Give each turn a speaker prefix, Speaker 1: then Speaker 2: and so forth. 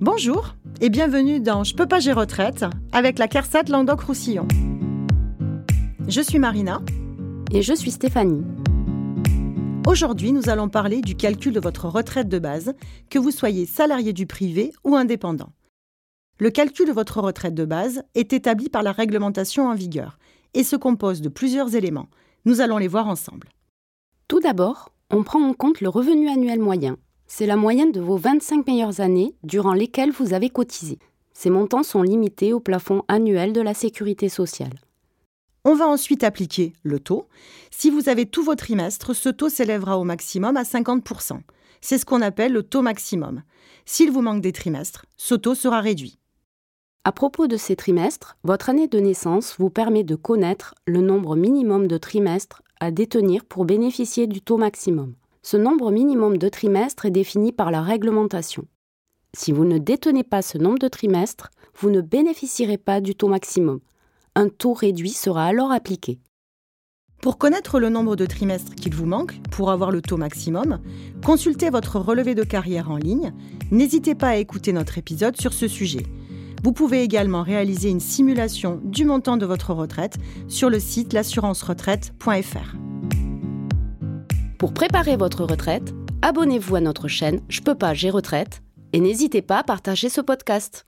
Speaker 1: Bonjour et bienvenue dans Je peux pas gérer retraite avec la CARSAT Languedoc-Roussillon. Je suis Marina.
Speaker 2: Et je suis Stéphanie.
Speaker 1: Aujourd'hui, nous allons parler du calcul de votre retraite de base, que vous soyez salarié du privé ou indépendant. Le calcul de votre retraite de base est établi par la réglementation en vigueur et se compose de plusieurs éléments. Nous allons les voir ensemble.
Speaker 2: Tout d'abord, on prend en compte le revenu annuel moyen. C'est la moyenne de vos 25 meilleures années durant lesquelles vous avez cotisé. Ces montants sont limités au plafond annuel de la sécurité sociale.
Speaker 1: On va ensuite appliquer le taux. Si vous avez tous vos trimestres, ce taux s'élèvera au maximum à 50%. C'est ce qu'on appelle le taux maximum. S'il vous manque des trimestres, ce taux sera réduit.
Speaker 2: À propos de ces trimestres, votre année de naissance vous permet de connaître le nombre minimum de trimestres à détenir pour bénéficier du taux maximum. Ce nombre minimum de trimestres est défini par la réglementation. Si vous ne détenez pas ce nombre de trimestres, vous ne bénéficierez pas du taux maximum. Un taux réduit sera alors appliqué.
Speaker 1: Pour connaître le nombre de trimestres qu'il vous manque pour avoir le taux maximum, consultez votre relevé de carrière en ligne. N'hésitez pas à écouter notre épisode sur ce sujet. Vous pouvez également réaliser une simulation du montant de votre retraite sur le site l'assurance-retraite.fr.
Speaker 2: Pour préparer votre retraite, abonnez-vous à notre chaîne Je peux pas, j'ai retraite et n'hésitez pas à partager ce podcast.